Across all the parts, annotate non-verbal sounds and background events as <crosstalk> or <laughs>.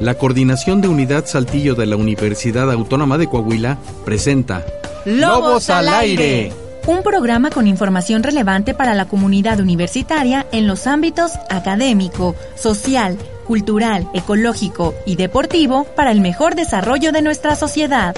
La Coordinación de Unidad Saltillo de la Universidad Autónoma de Coahuila presenta Lobos al aire. Un programa con información relevante para la comunidad universitaria en los ámbitos académico, social, cultural, ecológico y deportivo para el mejor desarrollo de nuestra sociedad.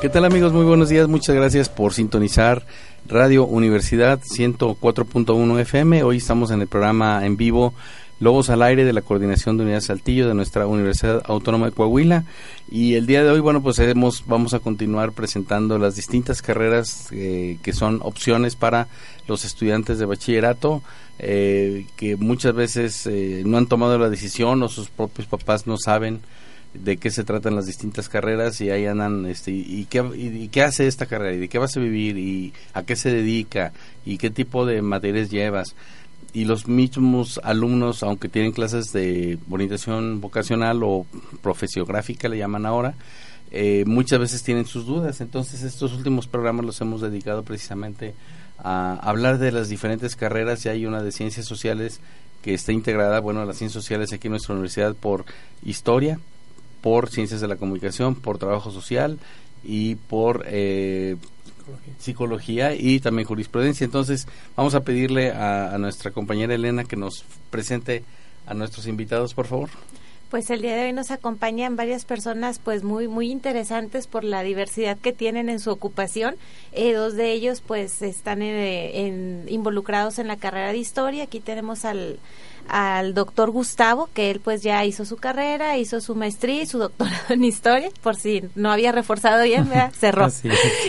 ¿Qué tal amigos? Muy buenos días. Muchas gracias por sintonizar Radio Universidad 104.1 FM. Hoy estamos en el programa en vivo Lobos al aire de la Coordinación de Unidad Saltillo de nuestra Universidad Autónoma de Coahuila. Y el día de hoy, bueno, pues hemos, vamos a continuar presentando las distintas carreras eh, que son opciones para los estudiantes de bachillerato, eh, que muchas veces eh, no han tomado la decisión o sus propios papás no saben de qué se tratan las distintas carreras y ahí andan este y, qué y, qué hace esta carrera y de qué vas a vivir y a qué se dedica y qué tipo de materias llevas. Y los mismos alumnos aunque tienen clases de orientación vocacional o profesiográfica le llaman ahora eh, muchas veces tienen sus dudas. Entonces estos últimos programas los hemos dedicado precisamente a hablar de las diferentes carreras. Y hay una de ciencias sociales que está integrada bueno las ciencias sociales aquí en nuestra universidad por historia por ciencias de la comunicación, por trabajo social y por eh, psicología. y también jurisprudencia. Entonces vamos a pedirle a, nuestra compañera Elena que nos presente a nuestros invitados, por favor. Pues el día de hoy nos acompañan varias personas pues muy muy interesantes por la diversidad que tienen en su ocupación. Eh, dos de ellos pues están eh, involucrados en la carrera de historia. Aquí tenemos al al doctor Gustavo, que él pues ya hizo su carrera, hizo su maestría y su doctorado en historia, por si no había reforzado bien, <laughs> cerró.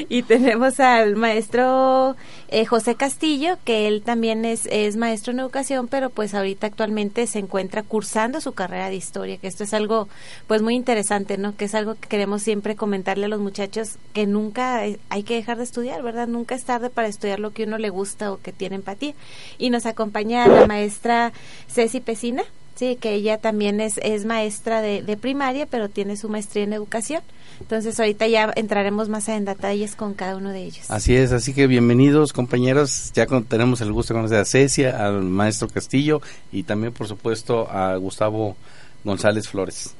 y tenemos al maestro eh, José Castillo, que él también es, es maestro en educación, pero pues ahorita actualmente se encuentra cursando su carrera de historia, que esto es algo pues muy interesante, ¿no? Que es algo que queremos siempre comentarle a los muchachos, que nunca hay que dejar de estudiar, ¿verdad? Nunca es tarde para estudiar lo que uno le gusta o que tiene empatía. Y nos acompaña la maestra Ceci Pesina, sí, que ella también es, es maestra de, de, primaria, pero tiene su maestría en educación. Entonces ahorita ya entraremos más en detalles con cada uno de ellos. Así es, así que bienvenidos compañeros, ya tenemos el gusto de conocer a Ceci, al maestro Castillo y también por supuesto a Gustavo González Flores.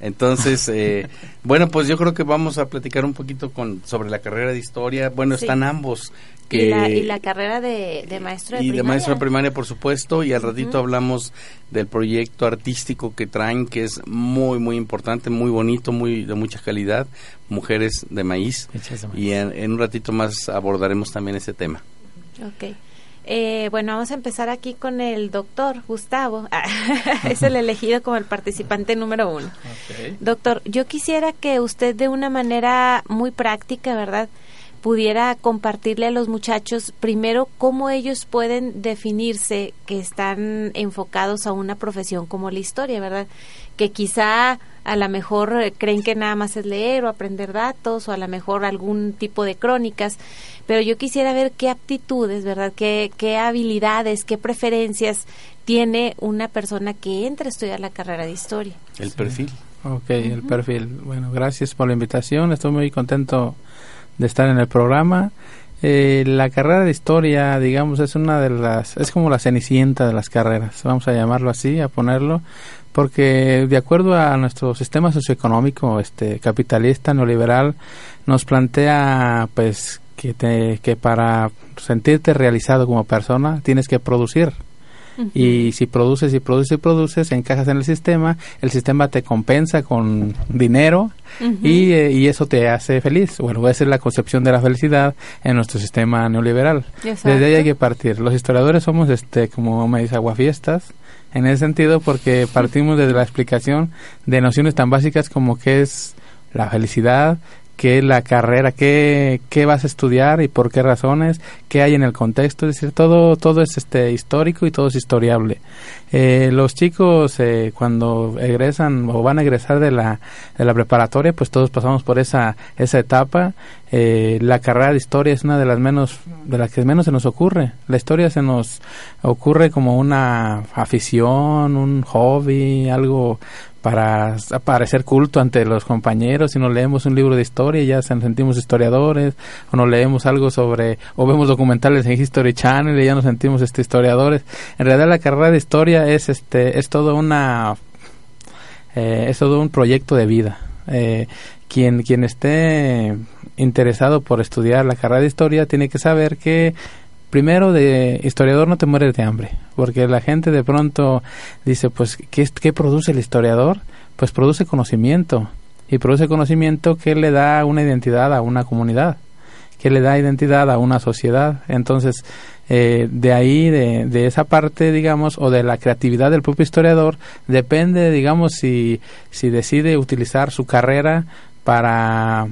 Entonces, eh, bueno, pues yo creo que vamos a platicar un poquito con sobre la carrera de historia. Bueno, están ambos. Que, y, la, carrera de, maestro de y primaria. de maestro de primaria, por supuesto. Y al ratito hablamos del proyecto artístico que traen, que es muy, muy importante, muy bonito, muy de mucha calidad. Mujeres de maíz. Y en, en un ratito más abordaremos también ese tema. Ok. Eh, bueno, vamos a empezar aquí con el doctor Gustavo. <laughs> <laughs> es el elegido como el participante número uno. Doctor, yo quisiera que usted de una manera muy práctica, ¿verdad? pudiera compartirle a los muchachos primero cómo ellos pueden definirse que están enfocados a una profesión como la historia, ¿verdad? Que quizá a lo mejor eh, creen que nada más es leer o aprender datos o a lo mejor algún tipo de crónicas, pero yo quisiera ver qué aptitudes, ¿verdad? Qué, qué habilidades, qué preferencias tiene una persona que entra a estudiar la carrera de historia. El perfil. Ok, el perfil. Bueno, gracias por la invitación. Estoy muy contento de estar en el programa. Eh, la carrera de historia, digamos, es una de las, es como la cenicienta de las carreras, vamos a llamarlo así, a ponerlo, porque de acuerdo a nuestro sistema socioeconómico, este, capitalista, neoliberal, nos plantea, pues, que, te, que para sentirte realizado como persona tienes que producir. Y si produces y produces y produces, encajas en el sistema, el sistema te compensa con dinero y, eh, y, eso te hace feliz. Bueno, esa es la concepción de la felicidad en nuestro sistema neoliberal. Desde ahí hay que partir. Los historiadores somos, este como me dice, aguafiestas en ese sentido porque partimos desde la explicación de nociones tan básicas como que es la felicidad, qué la carrera, qué, qué vas a estudiar y por qué razones, qué hay en el contexto, es decir, todo, todo es este histórico y todo es historiable. Eh, los chicos eh, cuando egresan o van a egresar de la, de la preparatoria, pues todos pasamos por esa, esa etapa. Eh, la carrera de historia es una de las menos, de las que menos se nos ocurre. La historia se nos ocurre como una afición, un hobby, algo para parecer culto ante los compañeros, si nos leemos un libro de historia ya nos sentimos historiadores, o nos leemos algo sobre, o vemos documentales en History Channel y ya nos sentimos este historiadores. En realidad la carrera de historia es este, es todo una, eh, es todo un proyecto de vida. Eh, quien, quien esté interesado por estudiar la carrera de historia tiene que saber que primero de historiador no te mueres de hambre, porque la gente de pronto dice, pues, ¿qué, ¿qué produce el historiador? Pues produce conocimiento, y produce conocimiento que le da una identidad a una comunidad, que le da identidad a una sociedad. Entonces, eh, de ahí, de, de, esa parte, digamos, o de la creatividad del propio historiador, depende, digamos, si, si decide utilizar su carrera para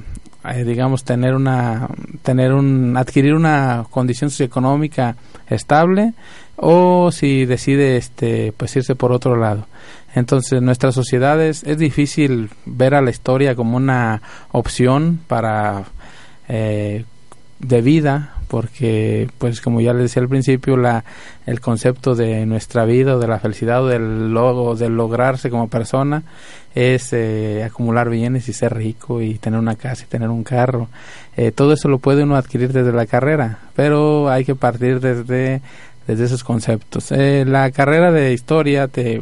eh, digamos tener una tener un adquirir una condición socioeconómica estable o si decide este pues irse por otro lado. Entonces nuestras sociedades es difícil ver a la historia como una opción para eh, de vida porque pues como ya les decía al principio la el concepto de nuestra vida o de la felicidad o del logo del lograrse como persona es eh, acumular bienes y ser rico y tener una casa y tener un carro. Eh, todo eso lo puede uno adquirir desde la carrera pero hay que partir desde desde esos conceptos. Eh, la carrera de historia te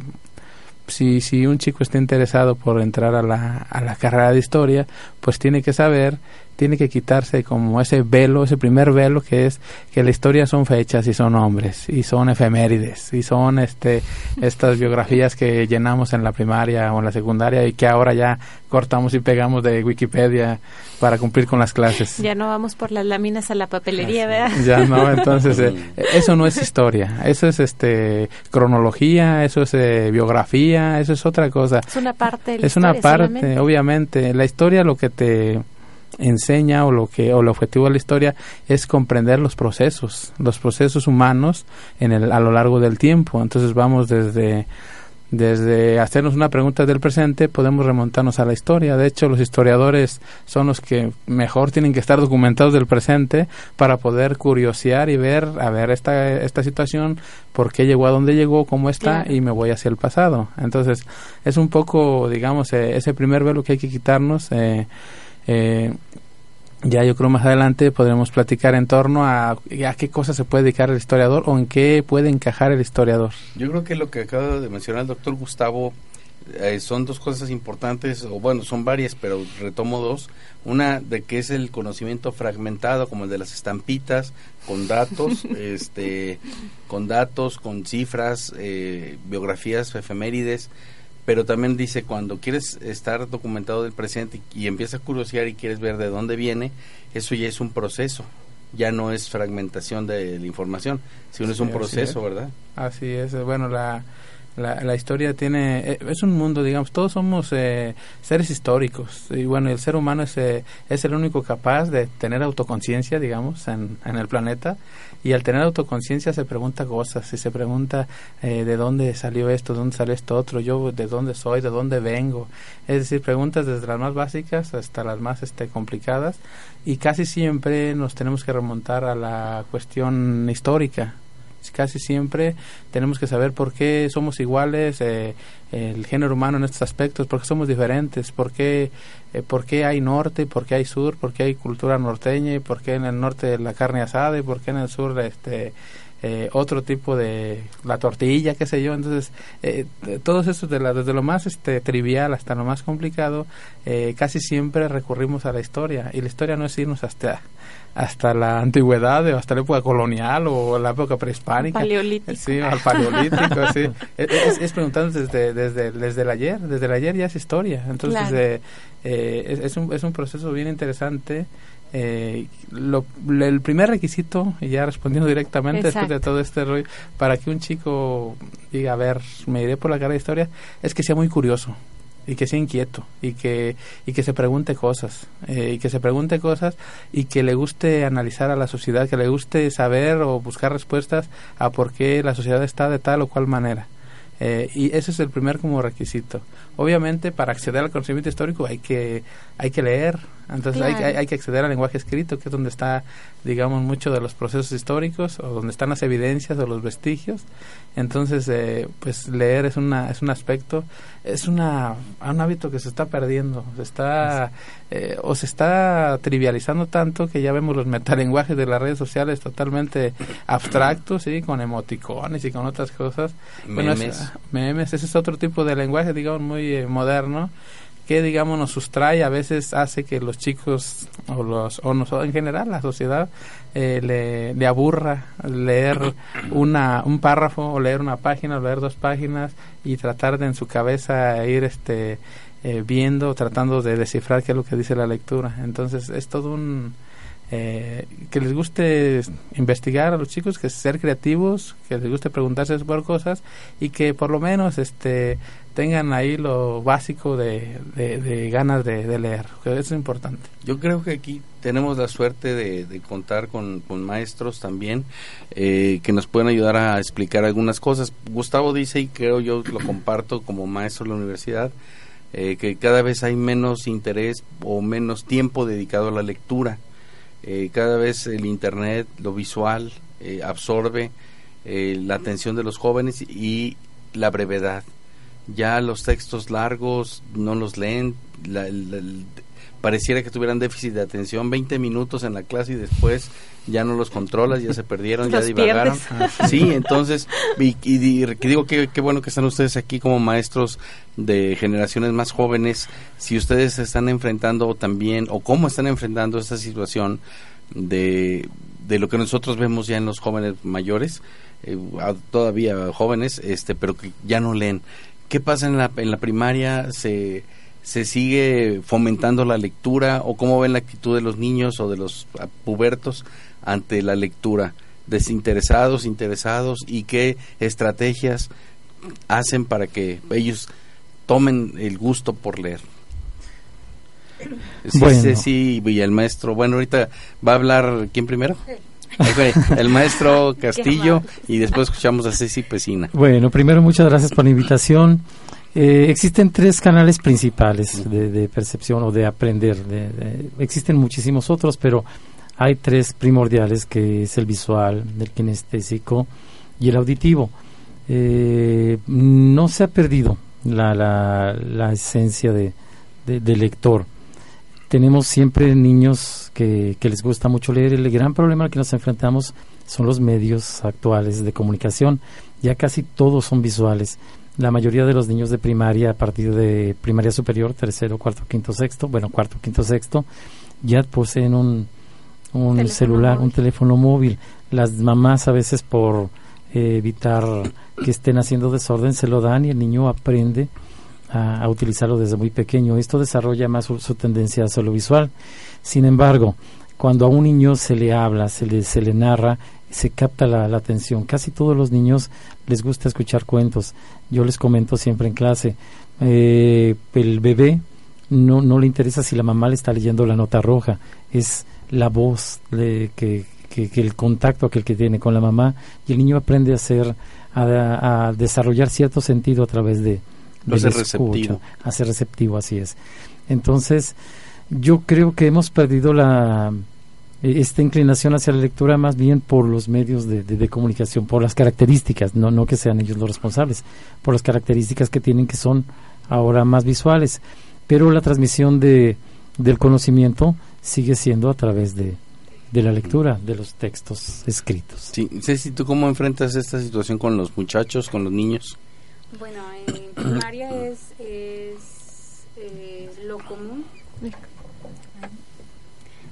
si, si un chico está interesado por entrar a la, a la carrera de historia, pues tiene que saber tiene que quitarse como ese velo, ese primer velo que es que la historia son fechas y son hombres y son efemérides y son este estas biografías que llenamos en la primaria o en la secundaria y que ahora ya cortamos y pegamos de Wikipedia para cumplir con las clases. Ya no vamos por las láminas a la papelería, ¿verdad? Ya no, entonces eh, <laughs> eso no es historia, eso es este cronología, eso es eh, biografía, eso es otra cosa. Es una parte de la Es una parte, obviamente, la historia lo que te enseña o lo que o el objetivo de la historia es comprender los procesos los procesos humanos en el a lo largo del tiempo. Entonces vamos desde desde hacernos una pregunta del presente podemos remontarnos a la historia. De hecho los historiadores son los que mejor tienen que estar documentados del presente para poder curiosear y ver a ver esta esta situación por qué llegó a dónde llegó cómo está claro. y me voy hacia el pasado. Entonces es un poco digamos eh, ese primer velo que hay que quitarnos eh, eh, ya yo creo más adelante podremos platicar en torno a, a qué cosas se puede dedicar el historiador o en qué puede encajar el historiador. Yo creo que lo que acaba de mencionar el doctor Gustavo eh, son dos cosas importantes, o bueno, son varias, pero retomo dos. Una de que es el conocimiento fragmentado, como el de las estampitas, con datos, <laughs> este, con datos, con cifras, eh, biografías, efemérides, pero también dice cuando quieres estar documentado del presente y, y empiezas a curiosear y quieres ver de dónde viene, eso ya es un proceso, ya no es fragmentación de la información, sino sí, es un proceso, es. ¿verdad? Así es, bueno, la, la, la, historia tiene, eh, es un mundo, digamos, todos somos eh, seres históricos. Y bueno, el ser humano es, eh, es el único capaz de tener autoconciencia, digamos, en, en el planeta. Y al tener autoconciencia se pregunta cosas y se pregunta eh, de dónde salió esto, de dónde salió esto otro, yo de dónde soy, de dónde vengo. Es decir, preguntas desde las más básicas hasta las más este, complicadas. Y casi siempre nos tenemos que remontar a la cuestión histórica, casi siempre tenemos que saber por qué somos iguales eh, el género humano en estos aspectos, por qué somos diferentes, por qué, eh, por qué hay norte, por qué hay sur, por qué hay cultura norteña, por qué en el norte la carne asada y por qué en el sur este eh, otro tipo de la tortilla, qué sé yo. Entonces, eh, todos estos, de la, desde lo más este, trivial hasta lo más complicado, eh, casi siempre recurrimos a la historia. Y la historia no es irnos hasta, hasta la antigüedad o hasta la época colonial o la época prehispánica. Paleolítico. Sí, al paleolítico, sí. <laughs> Es, es preguntarnos desde, desde, desde el ayer. Desde el ayer ya es historia. Entonces, claro. eh, es, es, un, es un proceso bien interesante. Eh, lo, el primer requisito, y ya respondiendo directamente Exacto. después de todo este rollo, para que un chico diga, a ver, me iré por la carrera de historia, es que sea muy curioso. y que sea inquieto y que y que se pregunte cosas eh, y que se pregunte cosas y que le guste analizar a la sociedad que le guste saber o buscar respuestas a por qué la sociedad está de tal o cual manera eh, y ese es el primer como requisito obviamente para acceder al conocimiento histórico hay que hay que leer entonces hay, hay, hay, que acceder al lenguaje escrito que es donde está digamos mucho de los procesos históricos o donde están las evidencias o los vestigios. Entonces eh, pues leer es una es un aspecto es una un hábito que se está perdiendo se está eh, o se está trivializando tanto que ya vemos los metalenguajes de las redes sociales totalmente abstractos sí con emoticones y con otras cosas. Memes bueno, es, memes ese es otro tipo de lenguaje digamos muy eh, moderno que digamos nos sustrae a veces hace que los chicos o los o nosotros en general la sociedad eh, le, le, aburra leer una un párrafo o leer una página o leer dos páginas y tratar de en su cabeza ir este eh, viendo tratando de descifrar qué es lo que dice la lectura. Entonces es todo un eh, que les guste investigar a los chicos, que ser creativos, que les guste preguntarse por cosas y que por lo menos este tengan ahí lo básico de, de, ganas de, leer, que eso es importante. Yo creo que aquí tenemos la suerte de, de contar con, con, maestros también eh, que nos pueden ayudar a explicar algunas cosas. Gustavo dice, y creo yo lo comparto como maestro de la universidad, eh, que cada vez hay menos interés o menos tiempo dedicado a la lectura. Eh, cada vez el Internet, lo visual, eh, absorbe eh, la atención de los jóvenes y la brevedad. Ya los textos largos no los leen, la, pareciera que tuvieran déficit de atención, 20 minutos en la clase y después ya no los controlas, ya se perdieron, ya divagaron. Sí, entonces, y, y, y digo que qué bueno que están ustedes aquí como maestros de generaciones más jóvenes, si ustedes se están enfrentando también, o cómo están enfrentando esta situación de, de lo que nosotros vemos ya en los jóvenes mayores, eh, todavía jóvenes, este, pero que ya no leen. ¿Qué pasa en la, en la primaria? ¿Se, ¿Se sigue fomentando la lectura o cómo ven la actitud de los niños o de los pubertos ante la lectura? ¿Desinteresados, interesados y qué estrategias hacen para que ellos tomen el gusto por leer? Sí, bueno. sí, sí, y el maestro, bueno, ahorita va a hablar, ¿quién primero? El maestro <laughs> Castillo y después escuchamos a Ceci Pesina. Bueno, primero muchas gracias por la invitación. Eh, existen tres canales principales de, de, percepción o de aprender. De, de, existen muchísimos otros, pero hay tres primordiales que es el visual, el kinestésico y el auditivo. Eh, no se ha perdido la, la, la esencia de, de, lector. Tenemos siempre niños que, que les gusta mucho leer. El gran problema al que nos enfrentamos son los medios actuales de comunicación. Ya casi todos son visuales la mayoría de los niños de primaria a partir de primaria superior, tercero, cuarto, quinto, sexto, bueno, cuarto, quinto, sexto, ya poseen un, un celular, móvil. un teléfono móvil. Las mamás a veces por eh, evitar que estén haciendo desorden se lo dan y el niño aprende a, a utilizarlo desde muy pequeño. Esto desarrolla más su, su tendencia hacia lo visual. Sin embargo, cuando a un niño se le habla, se le, se le narra, se capta la, la, atención. Casi todos los niños les gusta escuchar cuentos. Yo les comento siempre en clase, eh, el bebé no, no le interesa si la mamá le está leyendo la nota roja, es la voz de, que, que, que, el contacto aquel que tiene con la mamá y el niño aprende a hacer, a, a desarrollar cierto sentido a través de, de ser receptivo. a ser receptivo, así es. Entonces, yo creo que hemos perdido la esta inclinación hacia la lectura más bien por los medios de, de, de, comunicación, por las características, no, no que sean ellos los responsables, por las características que tienen que son ahora más visuales. Pero la transmisión de, del conocimiento sigue siendo a través de, de la lectura de los textos escritos. Sí, Ceci, ¿tú cómo enfrentas esta situación con los muchachos, con los niños? Bueno, en primaria es, es eh, lo común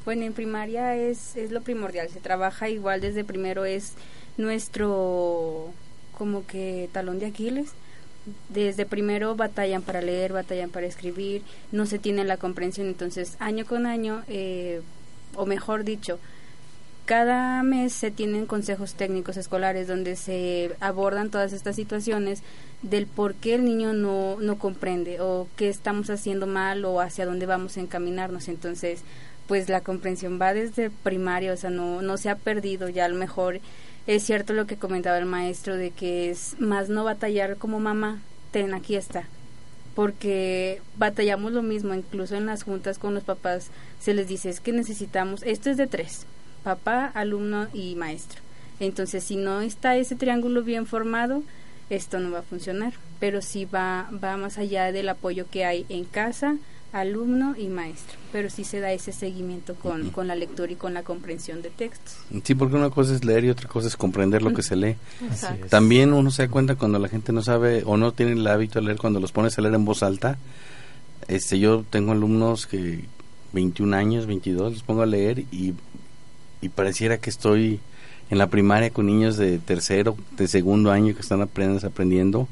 bueno, en primaria es, es lo primordial, se trabaja igual desde primero, es nuestro como que talón de Aquiles. Desde primero batallan para leer, batallan para escribir, no se tiene la comprensión, entonces año con año, eh, o mejor dicho, cada mes se tienen consejos técnicos escolares donde se abordan todas estas situaciones del por qué el niño no, no comprende o qué estamos haciendo mal o hacia dónde vamos a encaminarnos. Entonces, pues la comprensión va desde primaria, o sea, no, no se ha perdido, ya a lo mejor es cierto lo que comentaba el maestro de que es más no batallar como mamá, ten, aquí está, porque batallamos lo mismo, incluso en las juntas con los papás se les dice es que necesitamos, esto es de tres, papá, alumno y maestro. Entonces, si no está ese triángulo bien formado, esto no va a funcionar, pero sí va, va más allá del apoyo que hay en casa, alumno y maestro, pero sí se da ese seguimiento con, con la lectura y con la comprensión de textos. Sí, porque una cosa es leer y otra cosa es comprender lo que se lee. También uno se da cuenta cuando la gente no sabe o no tiene el hábito de leer, cuando los pones a leer en voz alta. Este, yo tengo alumnos que 21 años, 22, los pongo a leer y, y pareciera que estoy en la primaria con niños de tercero, de segundo año que están aprendiendo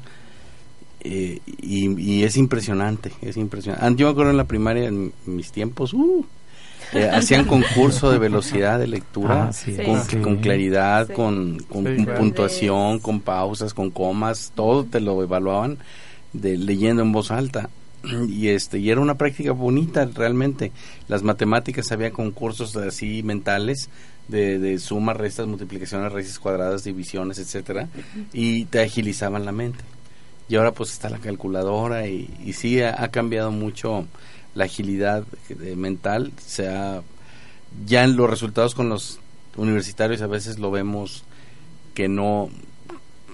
eh, y, es impresionante, es impresionante. Yo me acuerdo en la primaria, en mis tiempos, uh, eh, <laughs> hacían concurso de velocidad de lectura ah, con, claridad, con, puntuación, con pausas, con comas, todo te lo evaluaban de leyendo en voz alta. Y este y era una práctica bonita realmente. Las matemáticas había concursos así mentales de, de sumas restas multiplicaciones raíces cuadradas divisiones etcétera y te agilizaban la mente y ahora pues está la calculadora y, sí ha, cambiado mucho la agilidad mental, se ya en los resultados con los universitarios a veces lo vemos que no,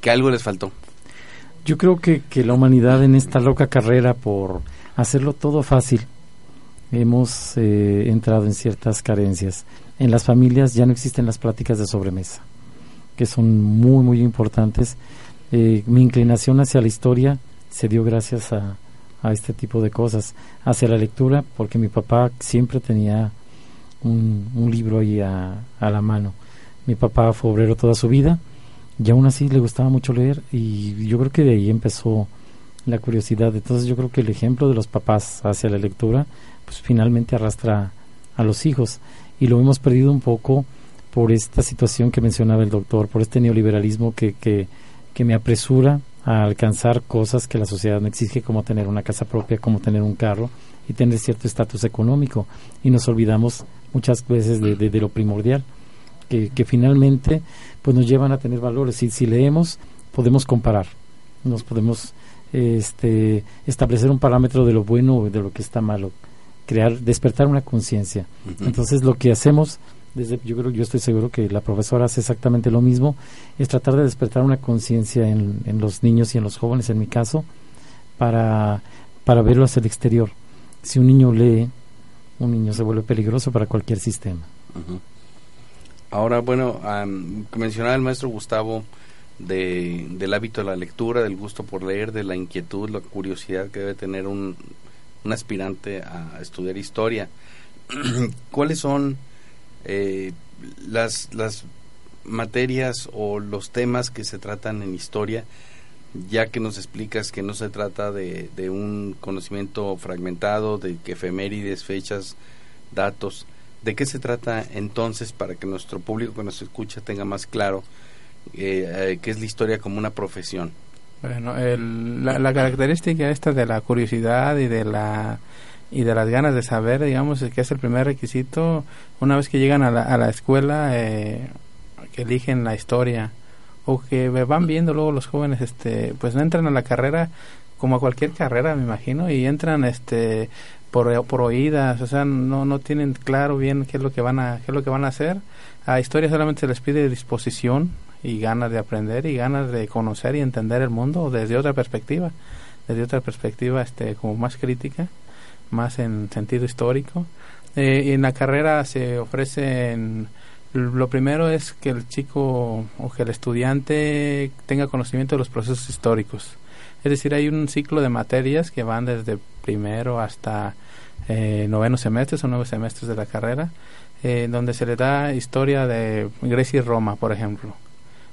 que algo les faltó. Yo creo que, que la humanidad en esta loca carrera por hacerlo todo fácil, hemos eh, entrado en ciertas carencias. En las familias ya no existen las pláticas de sobremesa, que son muy, muy importantes eh, mi inclinación hacia la historia se dio gracias a, a, este tipo de cosas, hacia la lectura, porque mi papá siempre tenía un, un libro ahí a, a, la mano. Mi papá fue obrero toda su vida y aún así le gustaba mucho leer y yo creo que de ahí empezó la curiosidad. Entonces yo creo que el ejemplo de los papás hacia la lectura pues finalmente arrastra a los hijos y lo hemos perdido un poco por esta situación que mencionaba el doctor, por este neoliberalismo que, que que me apresura a alcanzar cosas que la sociedad me exige, como tener una casa propia, como tener un carro y tener cierto estatus económico. Y nos olvidamos muchas veces de, de, lo primordial, que, que, finalmente pues nos llevan a tener valores. Y si leemos, podemos comparar, nos podemos este, establecer un parámetro de lo bueno o de lo que está malo, crear, despertar una conciencia. Entonces lo que hacemos yo creo yo estoy seguro que la profesora hace exactamente lo mismo es tratar de despertar una conciencia en, en, los niños y en los jóvenes en mi caso para para verlo hacia el exterior. Si un niño lee un niño se vuelve peligroso para cualquier sistema. Ahora bueno mencionaba el maestro Gustavo de, del hábito de la lectura del gusto por leer de la inquietud la curiosidad que debe tener un, un aspirante a estudiar historia. <clears throat> Cuáles son eh, las, las materias o los temas que se tratan en historia, ya que nos explicas que no se trata de, de un conocimiento fragmentado, de que efemérides, fechas, datos, ¿de qué se trata entonces para que nuestro público que nos escucha tenga más claro eh, eh qué es la historia como una profesión? Bueno, la, la característica esta de la curiosidad y de la y de las ganas de saber, digamos, que es el primer requisito una vez que llegan a la, a la escuela, eh, que eligen la historia o que van viendo luego los jóvenes, este, pues no entran a la carrera como a cualquier carrera, me imagino, y entran, este, por, oídas, o sea, no, no tienen claro bien qué es lo que van a, qué es lo que van a hacer. A historia solamente se les pide disposición y ganas de aprender y ganas de conocer y entender el mundo desde otra perspectiva, desde otra perspectiva, este, como más crítica más en sentido histórico. Eh, en la carrera se ofrecen, lo primero es que el chico o que el estudiante tenga conocimiento de los procesos históricos. Es decir, hay un ciclo de materias que van desde primero hasta eh, noveno semestres o nueve semestres de la carrera, eh, donde se le da historia de Grecia y Roma, por ejemplo,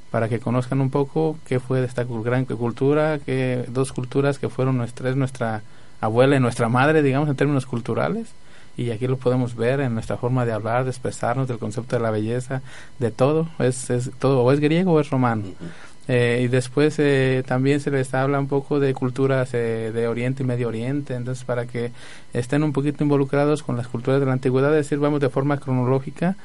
para que conozcan un poco qué fue de esta gran cultura, que dos culturas que fueron nuestra, nuestra abuela y nuestra madre, digamos, en términos culturales, y aquí lo podemos ver en nuestra forma de hablar, de expresarnos, del concepto de la belleza, de todo, es, es todo, o es griego o es romano. Eh, y después eh, también se les habla un poco de culturas eh, de Oriente y Medio Oriente, entonces para que estén un poquito involucrados con las culturas de la antigüedad, es decir, vamos de forma cronológica.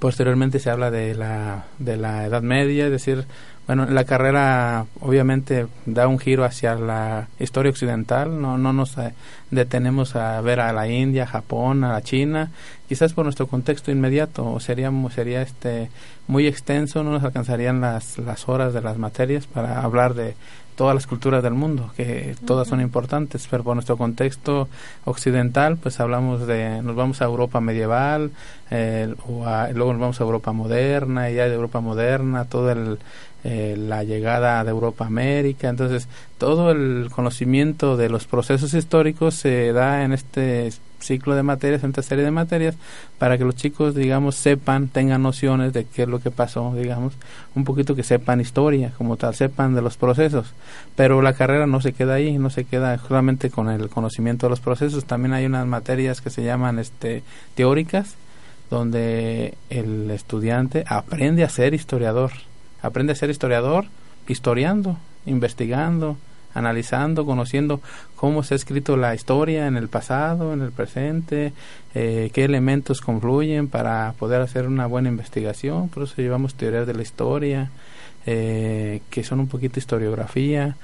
posteriormente se habla de la, de la Edad Media, es decir, bueno, la carrera obviamente da un giro hacia la historia occidental, no, no nos eh, detenemos a ver a la India, Japón, a la China, quizás por nuestro contexto inmediato, sería, sería este muy extenso, no nos alcanzarían las, las horas de las materias para hablar de todas las culturas del mundo, que todas son importantes, pero por nuestro contexto occidental, pues hablamos de, nos vamos a Europa medieval, eh, o luego nos vamos a Europa moderna, y ya de Europa moderna, todo el eh, la llegada de Europa a América. Entonces, todo el conocimiento de los procesos históricos se da en este ciclo de materias, en esta serie de materias, para que los chicos, digamos, sepan, tengan nociones de qué es lo que pasó, digamos, un poquito que sepan historia, como tal, sepan de los procesos. Pero la carrera no se queda ahí, no se queda solamente con el conocimiento de los procesos, también hay unas materias que se llaman este, teóricas, donde el estudiante aprende a ser historiador Aprende a ser historiador historiando, investigando, analizando, conociendo cómo se ha escrito la historia en el pasado, en el presente, eh, qué elementos confluyen para poder hacer una buena investigación. Por eso llevamos teorías de la historia, eh, que son un poquito historiografía,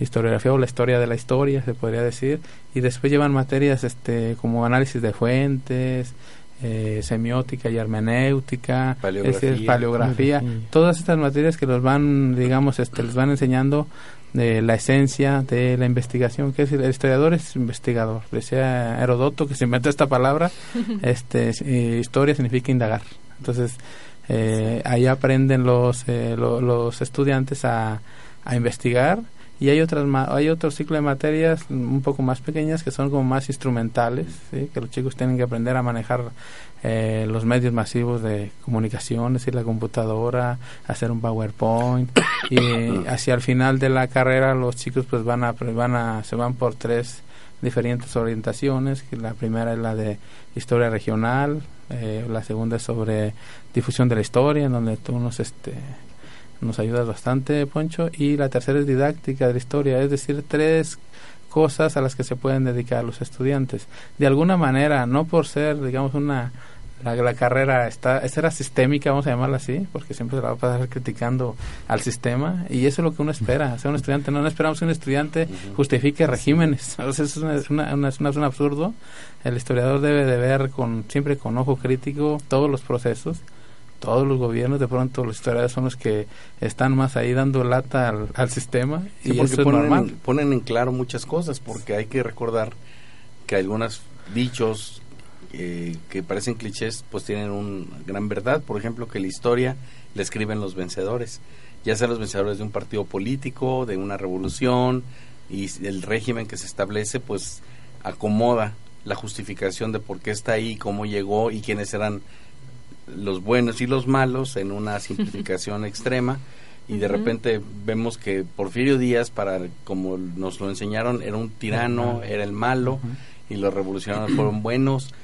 historiografía o la historia de la historia, se podría decir. Y después llevan materias este, como análisis de fuentes, eh, semiótica y hermenéutica, paleografía, paleografía todas estas materias que los van, digamos, este, les van enseñando de la esencia de la investigación, que es el historiador es investigador. Decía Herodoto que se inventó esta palabra, <laughs> este, eh, historia significa indagar. Entonces, eh, ahí aprenden los, eh, los estudiantes a, a investigar y hay otras hay otro ciclo de materias un poco más pequeñas que son como más instrumentales que los chicos tienen que aprender a manejar eh, los medios masivos de comunicación es decir la computadora hacer un PowerPoint. Y hacia el final de la carrera los chicos pues van a van a se van por tres diferentes orientaciones la primera es la de historia regional eh, la segunda es sobre difusión de la historia en donde tú nos este nos ayuda bastante, Poncho. Y la tercera es didáctica de la historia, es decir, tres cosas a las que se pueden dedicar los estudiantes. De alguna manera, no por ser, digamos, una la, carrera está, esta era sistémica, vamos a llamarla así, porque siempre se la va a pasar criticando al sistema, y eso es lo que uno espera, ser un estudiante, no, no esperamos que un estudiante justifique regímenes, <laughs> eso es, una, una, un absurdo, el historiador debe de ver con, siempre con ojo crítico todos los procesos, todos los gobiernos, de pronto los historiadores son los que están más ahí dando lata al, sistema y eso ponen, es normal. En, ponen en claro muchas cosas porque hay que recordar que algunos dichos eh, que parecen clichés pues tienen una gran verdad, por ejemplo que la historia la escriben los vencedores, ya sean los vencedores de un partido político, de una revolución y el régimen que se establece pues acomoda la justificación de por qué está ahí, cómo llegó y quiénes eran los buenos y los malos en una simplificación <laughs> extrema y de repente vemos que Porfirio Díaz para como nos lo enseñaron era un tirano era el malo y los revolucionarios fueron buenos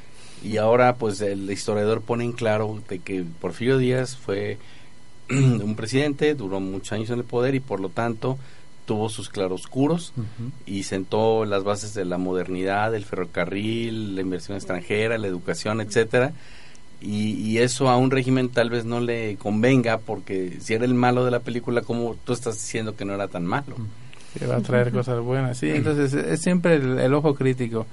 y ahora pues el historiador pone en claro de que Porfirio Díaz fue <clears throat> un presidente duró muchos años en el poder y por lo tanto tuvo sus claroscuros y sentó las bases de la modernidad, el ferrocarril, la inversión extranjera, la educación, etcétera y, eso a un régimen tal vez no le convenga porque si era el malo de la película, como tú estás diciendo que no era tan malo? Que va a traer cosas buenas, sí, entonces es siempre el, ojo crítico.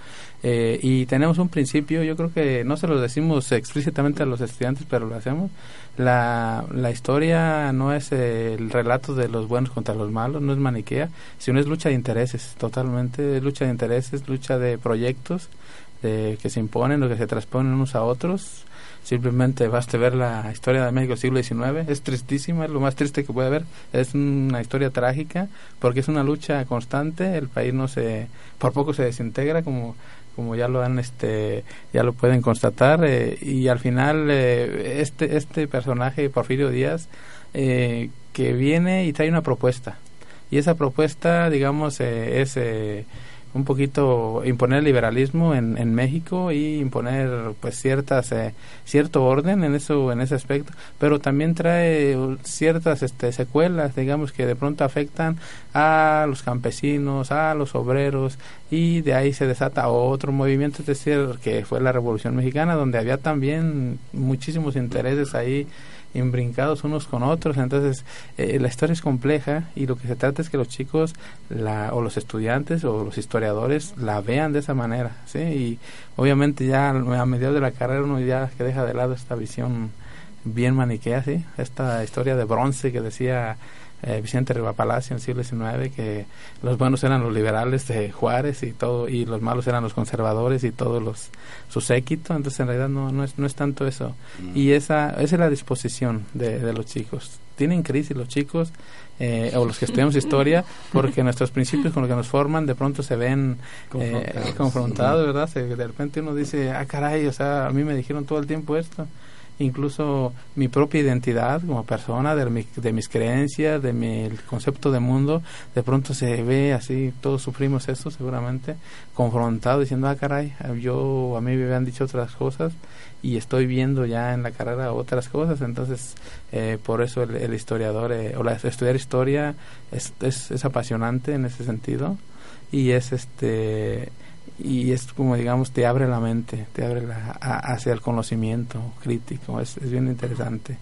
Eh, y tenemos un principio, yo creo que no se lo decimos explícitamente a los estudiantes, pero lo hacemos. La, la historia no es el relato de los buenos contra los malos, no es maniquea, sino es lucha de intereses, totalmente, lucha de intereses, lucha de proyectos de, que se imponen o que se transponen unos a otros Simplemente basta ver la historia de México del siglo XIX. Es tristísima, es lo más triste que puede haber. Es una historia trágica porque es una lucha constante. El país no se, por poco se desintegra como como ya lo han este ya lo pueden constatar eh, y al final eh, este este personaje Porfirio Díaz eh, que viene y trae una propuesta y esa propuesta digamos es un poquito imponer liberalismo en, en México y imponer pues ciertas eh, cierto orden en eso en ese aspecto pero también trae ciertas este, secuelas digamos que de pronto afectan a los campesinos a los obreros y de ahí se desata otro movimiento es decir que fue la revolución mexicana donde había también muchísimos intereses ahí imbrincados unos con otros. Entonces, eh, la historia es compleja y lo que se trata es que los chicos la, o los estudiantes o los historiadores la vean de esa manera. ¿sí? Y obviamente ya a mediados de la carrera uno ya que deja de lado esta visión bien maniquea, ¿sí? esta historia de bronce que decía eh, Vicente Riva Palacio en el siglo XIX, que los buenos eran los liberales de Juárez y todo, y los malos eran los conservadores y todos los su séquito, entonces en realidad no, no, es, no es tanto eso. Mm. Y esa, esa es la disposición de, de los chicos. Tienen crisis los chicos, eh, o los que estudiamos <laughs> historia, porque nuestros principios con los que nos forman de pronto se ven eh, confrontados, ¿verdad? de repente uno dice, ah, caray, o sea, a mí me dijeron todo el tiempo esto incluso mi propia identidad como persona, de, de mis creencias, de mi concepto de mundo, de pronto se ve así, todos sufrimos eso seguramente, confrontado diciendo, ah, caray, yo a mí me habían dicho otras cosas y estoy viendo ya en la carrera otras cosas, entonces eh, por eso el, historiador, eh, o la, estudiar historia es, es, es apasionante en ese sentido y es este y es como digamos te abre la mente te abre la, hacia el conocimiento crítico. Es, bien interesante.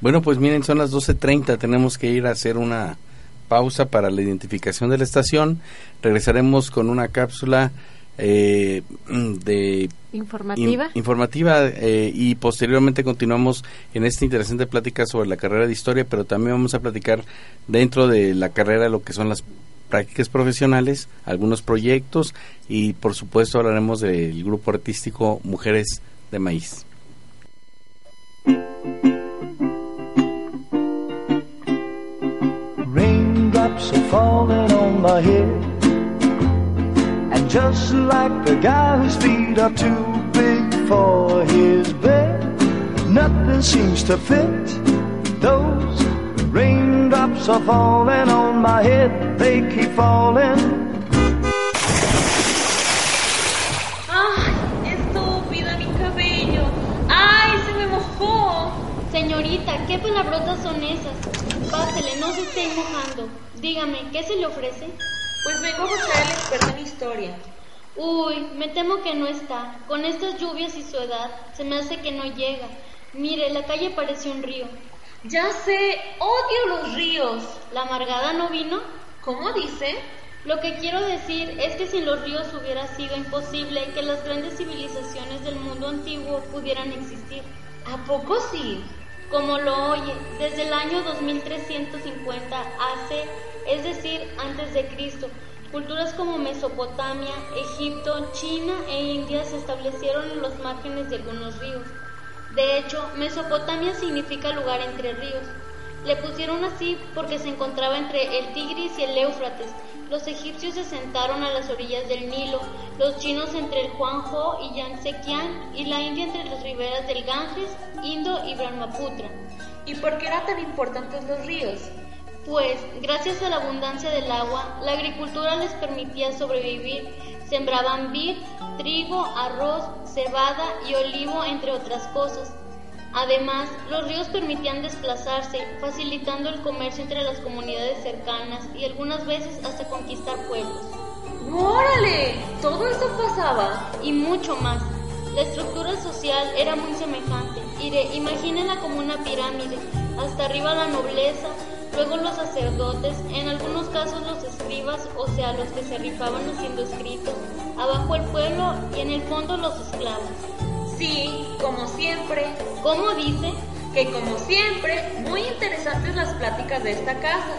Bueno pues miren son las 12.30 tenemos que ir a hacer una pausa para la identificación de la estación. Regresaremos con una cápsula eh, de informativa. informativa eh, y posteriormente continuamos en esta interesante plática sobre la carrera de historia pero también vamos a platicar dentro de la carrera lo que son las prácticas profesionales, algunos proyectos y por supuesto hablaremos del grupo artístico Mujeres de Maíz. Raindrops are falling on my head And just like the guy whose feet are too big for his bed Nothing seems to fit those Raindrops are falling on my head, they keep falling. ¡Ay, estúpida mi cabello! ¡Ay, se me mojó! Señorita, ¿qué palabrotas son esas? Pásele, no se esté mojando. Dígame, ¿qué se le ofrece? Pues vengo a buscar al experto en historia. Uy, me temo que no está. Con estas lluvias y su edad, se me hace que no llega. Mire, la calle parece un río. Ya sé, odio los ríos. ¿La amargada no vino? ¿Cómo dice? Lo que quiero decir es que sin los ríos hubiera sido imposible que las grandes civilizaciones del mundo antiguo pudieran existir. ¿A poco sí? Como lo oye, desde el año 2350 hace, es decir, antes de Cristo, culturas como Mesopotamia, Egipto, China e India se establecieron en los márgenes de algunos ríos. De hecho, Mesopotamia significa lugar entre ríos. Le pusieron así porque se encontraba entre el Tigris y el Éufrates. Los egipcios se sentaron a las orillas del Nilo, los chinos entre el Huangho y Yangtze-Kiang y la India entre las riberas del Ganges, Indo y Brahmaputra. ¿Y por qué eran tan importantes los ríos? Pues, gracias a la abundancia del agua, la agricultura les permitía sobrevivir. Sembraban vid, trigo, arroz, cebada y olivo, entre otras cosas. Además, los ríos permitían desplazarse, facilitando el comercio entre las comunidades cercanas y algunas veces hasta conquistar pueblos. ¡Órale! Todo eso pasaba. Y mucho más. La estructura social era muy semejante. Iré, imagínenla como una pirámide. Hasta arriba la nobleza, luego los sacerdotes, en algunos casos los escribas, o sea, los que se rifaban haciendo escritos, abajo el pueblo y en el fondo los esclavos. Sí, como siempre. ¿Cómo dice? Que como siempre, muy interesantes las pláticas de esta casa.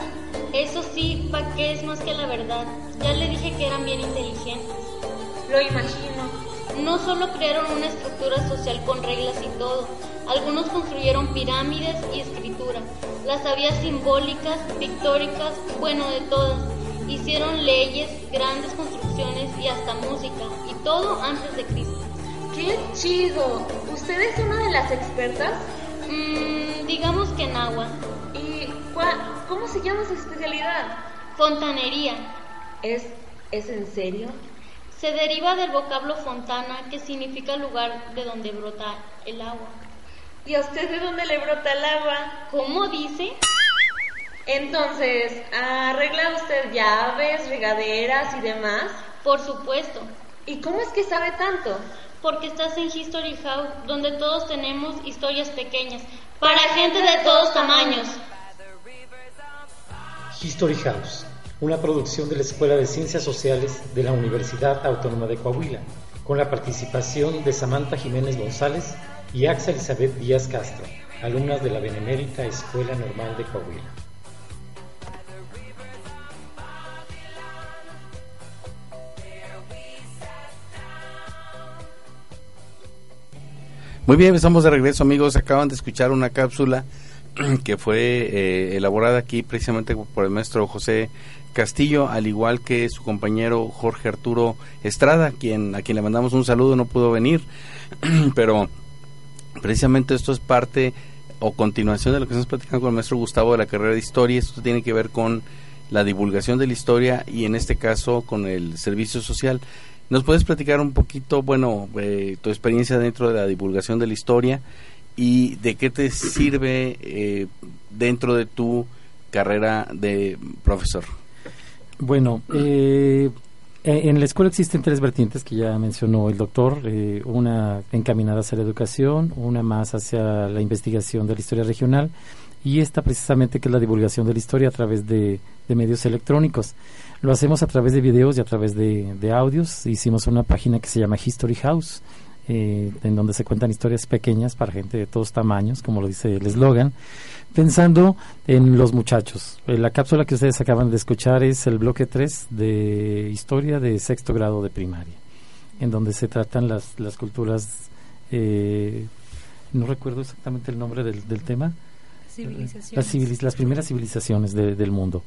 Eso sí, ¿pa' qué es más que la verdad? Ya le dije que eran bien inteligentes. Lo imagino. No solo crearon una estructura social con reglas y todo, algunos construyeron pirámides y escritura. Las había simbólicas, pictóricas, bueno, de todas. Hicieron leyes, grandes construcciones y hasta música, y todo antes de Cristo. ¡Qué chido! ¿Usted es una de las expertas? Mmm, digamos que en agua. ¿Y cuál, cómo se llama su especialidad? Fontanería. Es ¿Es en serio? Se deriva del vocablo fontana, que significa lugar de donde brota el agua. ¿Y a usted de dónde le brota el agua? ¿Cómo dice? Entonces, ¿arregla usted llaves, regaderas y demás? Por supuesto. ¿Y cómo es que sabe tanto? Porque estás en History House, donde todos tenemos historias pequeñas, para gente de todos tamaños. History House, una producción de la Escuela de Ciencias Sociales de la Universidad Autónoma de Coahuila, con la participación de Samantha Jiménez González y Axa Elizabeth Díaz Castro, alumnas de la Benemérita Escuela Normal de Coahuila. Muy bien, estamos de regreso amigos. Acaban de escuchar una cápsula <clears throat> que fue eh, elaborada aquí precisamente por el maestro José Castillo, al igual que su compañero Jorge Arturo Estrada, quien, a quien le mandamos un saludo, no pudo venir, <clears throat> pero precisamente esto es parte o continuación de lo que estamos platicando con el maestro Gustavo de la carrera de historia. Esto tiene que ver con la divulgación de la historia y en este caso con el servicio social. ¿Nos puedes platicar un poquito, bueno, eh, tu experiencia dentro de la divulgación de la historia y de qué te sirve eh, dentro de tu carrera de profesor? Bueno, eh, en la escuela existen tres vertientes que ya mencionó el doctor, una encaminada hacia la educación, una más hacia la investigación de la historia regional y esta precisamente que es la divulgación de la historia a través de medios electrónicos. Lo hacemos a través de videos y a través de, audios. Hicimos una página que se llama History House, eh, en donde se cuentan historias pequeñas para gente de todos tamaños, como lo dice el eslogan, pensando en los muchachos. Eh, la cápsula que ustedes acaban de escuchar es el bloque 3 de historia de sexto grado de primaria, en donde se tratan las, las culturas, eh, no recuerdo exactamente el nombre del, del tema, las, las primeras civilizaciones del mundo.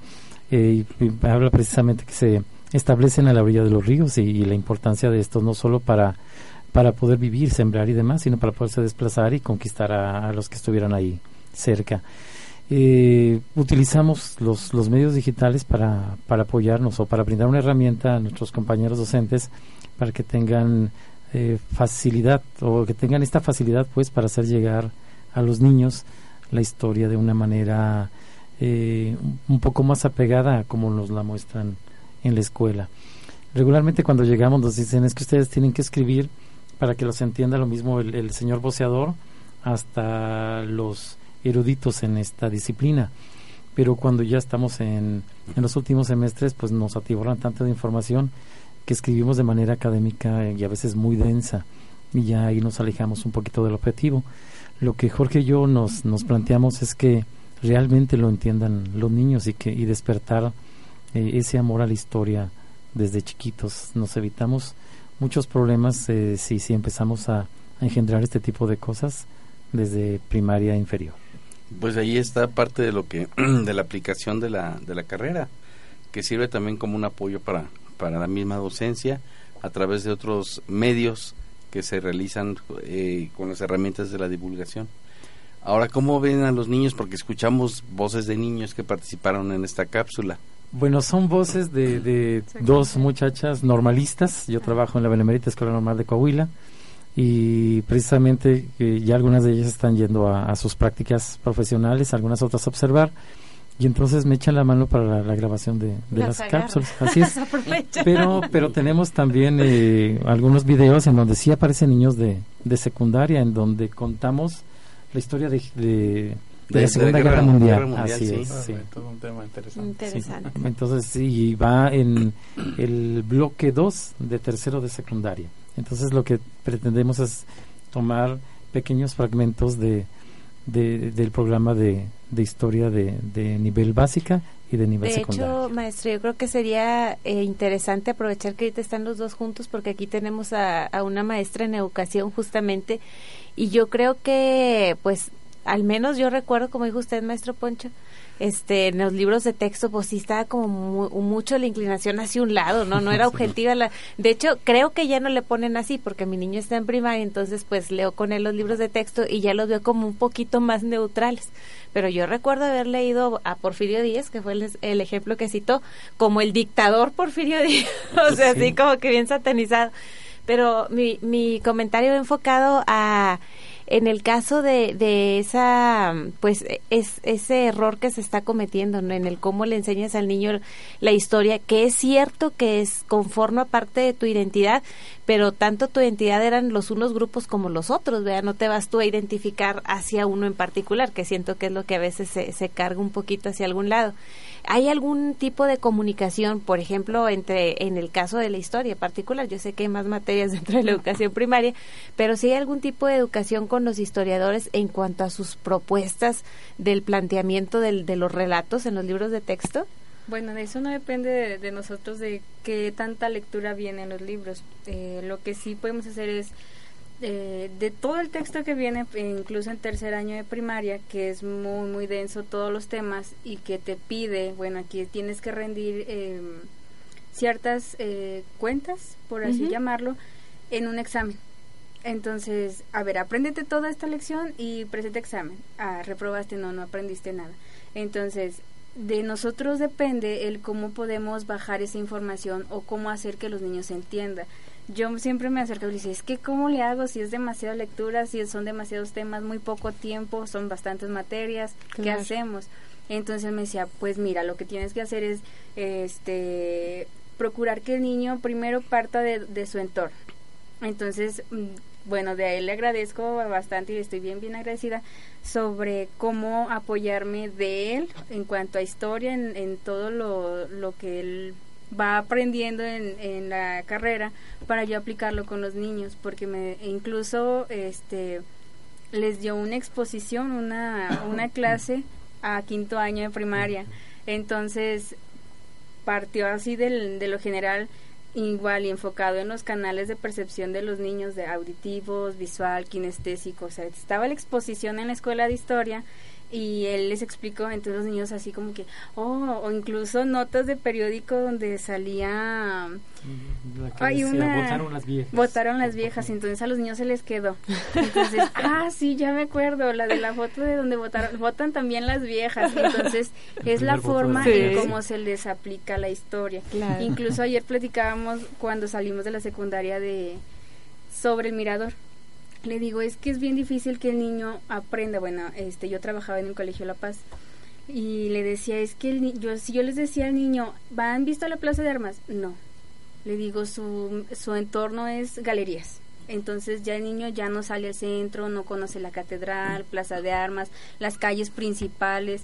Eh, y habla precisamente que se establecen a la orilla de los ríos y, la importancia de estos no solo para, para poder vivir, sembrar y demás, sino para poderse desplazar y conquistar a, los que estuvieran ahí cerca. Eh, utilizamos los, los medios digitales para, para apoyarnos o para brindar una herramienta a nuestros compañeros docentes para que tengan eh, facilidad o que tengan esta facilidad pues para hacer llegar a los niños la historia de una manera eh, un poco más apegada a como nos la muestran en la escuela. Regularmente cuando llegamos nos dicen es que ustedes tienen que escribir para que los entienda lo mismo el, señor boceador hasta los eruditos en esta disciplina. Pero cuando ya estamos en, en los últimos semestres, pues nos atiborran tanta de información que escribimos de manera académica y a veces muy densa y ya ahí nos alejamos un poquito del objetivo lo que Jorge y yo nos, nos planteamos es que realmente lo entiendan los niños y que y despertar eh, ese amor a la historia desde chiquitos. Nos evitamos muchos problemas eh, si, si empezamos a, engendrar este tipo de cosas desde primaria inferior. Pues ahí está parte de lo que <clears throat> de la aplicación de la, de la carrera, que sirve también como un apoyo para, para la misma docencia a través de otros medios que se realizan eh, con las herramientas de la divulgación. Ahora, ¿cómo ven a los niños? Porque escuchamos voces de niños que participaron en esta cápsula. Bueno, son voces de, dos muchachas normalistas. Yo trabajo en la Benemérita Escuela Normal de Coahuila y precisamente eh, ya algunas de ellas están yendo a, a, sus prácticas profesionales, algunas otras a observar y entonces me echan la mano para la, grabación de, las cápsulas. <laughs> Así es. pero, pero tenemos también eh, algunos videos en donde sí aparecen niños de, de secundaria, en donde contamos la historia de, de, la Segunda Guerra, Mundial. Así es. Sí. Todo un tema interesante. interesante. Entonces, sí, va en el bloque 2 de tercero de secundaria. Entonces, lo que pretendemos es tomar pequeños fragmentos de, del programa de, de historia de, de, nivel básica y de nivel secundario. De hecho, maestro, yo creo que sería eh, interesante aprovechar que ahorita están los dos juntos porque aquí tenemos a, a una maestra en educación justamente y yo creo que, pues, al menos yo recuerdo, como dijo usted, maestro Poncho, este, en los libros de texto, pues sí estaba como mucho la inclinación hacia un lado, ¿no? No era <laughs> objetiva. La, de hecho, creo que ya no le ponen así, porque mi niño está en primaria, entonces pues leo con él los libros de texto y ya los veo como un poquito más neutrales. Pero yo recuerdo haber leído a Porfirio Díaz, que fue el, ejemplo que citó, como el dictador Porfirio Díaz, <laughs> o sea, así como que bien satanizado. Pero mi, mi comentario enfocado a en el caso de, de esa, pues, es, ese error que se está cometiendo, En el cómo le enseñas al niño la historia, que es cierto que es conforma parte de tu identidad, pero tanto tu identidad eran los unos grupos como los otros, vea, no te vas tú a identificar hacia uno en particular, que siento que es lo que a veces se, se carga un poquito hacia algún lado. ¿Hay algún tipo de comunicación, por ejemplo, entre en el caso de la historia particular? Yo sé que hay más materias <laughs> dentro de la educación primaria, pero si hay algún tipo de educación con los historiadores en cuanto a sus propuestas del planteamiento del, de los relatos en los libros de texto. Bueno, de eso no depende de, nosotros de qué tanta lectura viene en los libros. Eh, lo que sí podemos hacer es eh, de todo el texto que viene, incluso en tercer año de primaria, que es muy, muy denso todos los temas y que te pide, bueno, aquí tienes que rendir em, ciertas eh, cuentas, por así llamarlo, en un examen. Entonces, a ver, apréndete toda esta lección y presente examen. Ah, reprobaste, no, no aprendiste nada. Entonces, de nosotros depende el cómo podemos bajar esa información o cómo hacer que los niños entiendan yo siempre me acerco y le digo, es que cómo le hago si es demasiada lectura, si son demasiados temas, muy poco tiempo, son bastantes materias, ¿qué hacemos? Entonces me decía, pues mira, lo que tienes que hacer es este procurar que el niño primero parta de, de su entorno. Entonces, mm, bueno, de ahí le agradezco bastante y estoy bien, bien agradecida sobre cómo apoyarme de él en cuanto a historia, en, en todo lo, lo que él va aprendiendo en, en la carrera para yo aplicarlo con los niños porque me incluso este les dio una exposición una una <coughs> clase a quinto año de primaria. Entonces partió así del, de lo general igual y enfocado en los canales de percepción de los niños de auditivos, visual, kinestésico, o sea, estaba la exposición en la escuela de historia y él les explicó, entonces los niños así como que, oh, o incluso notas de periódico donde salía... hay una... Votaron las viejas. Votaron las viejas, entonces a los niños se les quedó. Entonces, <laughs> ah, sí, ya me acuerdo, la de la foto de donde votaron, votan también las viejas, entonces es la forma en cómo se les aplica la historia. Incluso ayer platicábamos cuando salimos de la secundaria de sobre el mirador le digo, es que es bien difícil que el niño aprenda. Bueno, este, yo trabajaba en el Colegio La Paz y le decía, es que el yo, si yo les decía al niño, ¿van visto a la Plaza de Armas? No. Le digo, su, su entorno es galerías. Entonces ya el niño ya no sale al centro, no conoce la catedral, Plaza de Armas, las calles principales.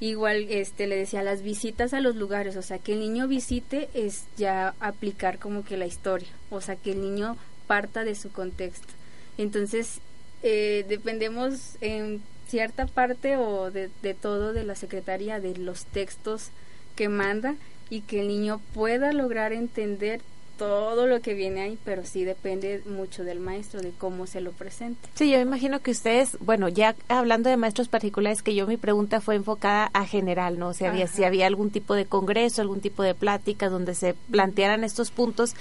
Igual este le decía las visitas a los lugares, o sea, que el niño visite es ya aplicar como que la historia, o sea, que el niño parta de su contexto. Entonces, eh, dependemos en cierta parte o de, de todo de la secretaría de los textos que manda y que el niño pueda lograr entender todo lo que viene ahí, pero sí depende mucho del maestro, de cómo se lo presente. Sí, yo me imagino que ustedes, bueno, ya hablando de maestros particulares, que yo mi pregunta fue enfocada a general, ¿no? O sea, había, si había algún tipo de congreso, algún tipo de plática donde se plantearan estos puntos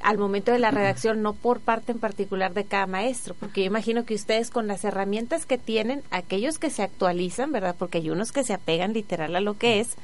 al momento de la redacción, no por parte en particular de cada maestro, porque yo imagino que ustedes con las herramientas que tienen, aquellos que se actualizan, ¿verdad? Porque hay unos que se apegan literal a lo que es,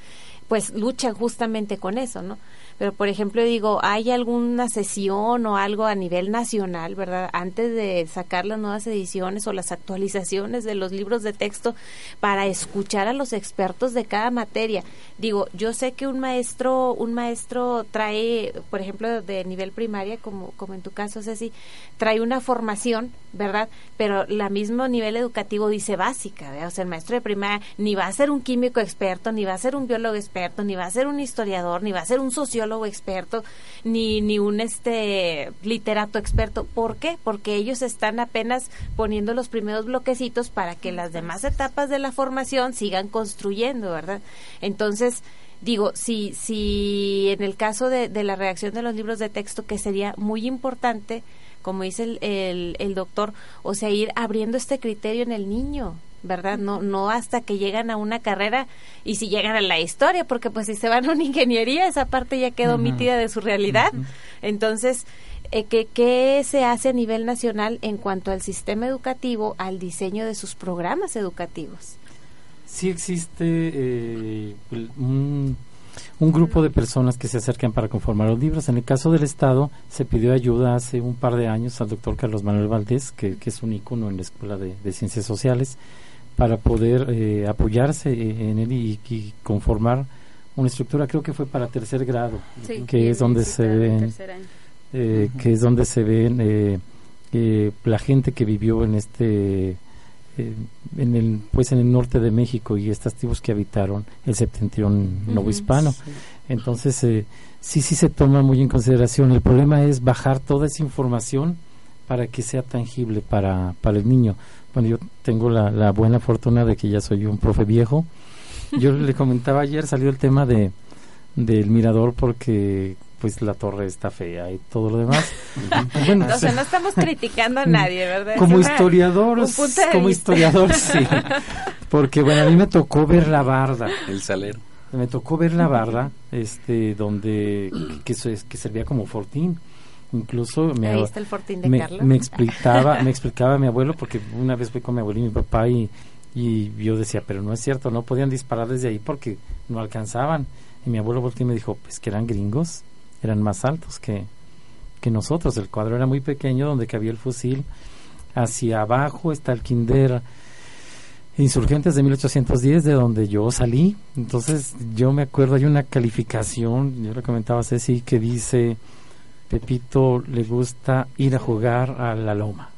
pues luchan justamente con eso, ¿no? Pero, por ejemplo, digo, ¿hay alguna sesión o algo a nivel nacional, verdad? Antes de sacar las nuevas ediciones o las actualizaciones de los libros de texto para escuchar a los expertos de cada materia. Digo, yo sé que un maestro, un maestro trae, por ejemplo, de nivel primaria, como, como en tu caso, Ceci, trae una formación, ¿verdad? Pero la mismo nivel educativo dice básica, ¿verdad? O sea, el maestro de primaria ni va a ser un químico experto, ni va a ser un biólogo experto, ni va a ser un historiador, ni va a ser un sociólogo experto ni, ni un este literato experto. ¿Por qué? Porque ellos están apenas poniendo los primeros bloquecitos para que las demás etapas de la formación sigan construyendo, ¿verdad? Entonces, digo, si, si en el caso de, de la redacción de los libros de texto, que sería muy importante, como dice el, el, el doctor, o sea, ir abriendo este criterio en el niño, ¿verdad? No, no hasta que llegan a una carrera y si llegan a la historia, porque pues si se van a una ingeniería, esa parte ya quedó omitida de su realidad. Entonces, eh, ¿qué, ¿qué se hace a nivel nacional en cuanto al sistema educativo, al diseño de sus programas educativos? Sí existe eh, un, un grupo de personas que se acercan para conformar los libros. En el caso del Estado, se pidió ayuda hace un par de años al doctor Carlos Manuel Valdés, que, que es un ícono en la Escuela de, de Ciencias Sociales, para poder eh, apoyarse en él y, y, conformar una estructura, creo que fue para tercer grado, Sí, que es donde se ven, eh, que es donde se ven eh, eh, la gente que vivió en este eh, en el pues en el norte de México y estas tribus que habitaron el septentrión Ujú, novohispano. Entonces eh, sí sí se toma muy en consideración. El problema es bajar toda esa información para que sea tangible para para el niño bueno yo tengo la, la buena fortuna de que ya soy un profe viejo yo <laughs> le comentaba ayer salió el tema de del mirador porque pues la torre está fea y todo lo demás bueno, o sea, no estamos criticando a nadie, ¿verdad? como historiadores de como vista. historiador sí <laughs> porque bueno a mí me tocó ver la barda El salero. me tocó ver la barda este donde que, se- que servía como fortín incluso me, Ahí está el fortín de me, Carlos. me explicaba me explicaba mi abuelo porque una vez fui con mi abuelo y mi papá y, y yo decía pero no es cierto no podían disparar desde ahí porque no alcanzaban y mi abuelo volteó y me dijo pues que eran gringos eran más altos que que nosotros el cuadro era muy pequeño donde cabía el fusil hacia abajo está el kinder Insurgentes de 1810, de donde yo salí. Entonces, yo me acuerdo, hay una calificación, yo le comentaba a Ceci, que dice, Pepito le gusta ir a jugar a la loma.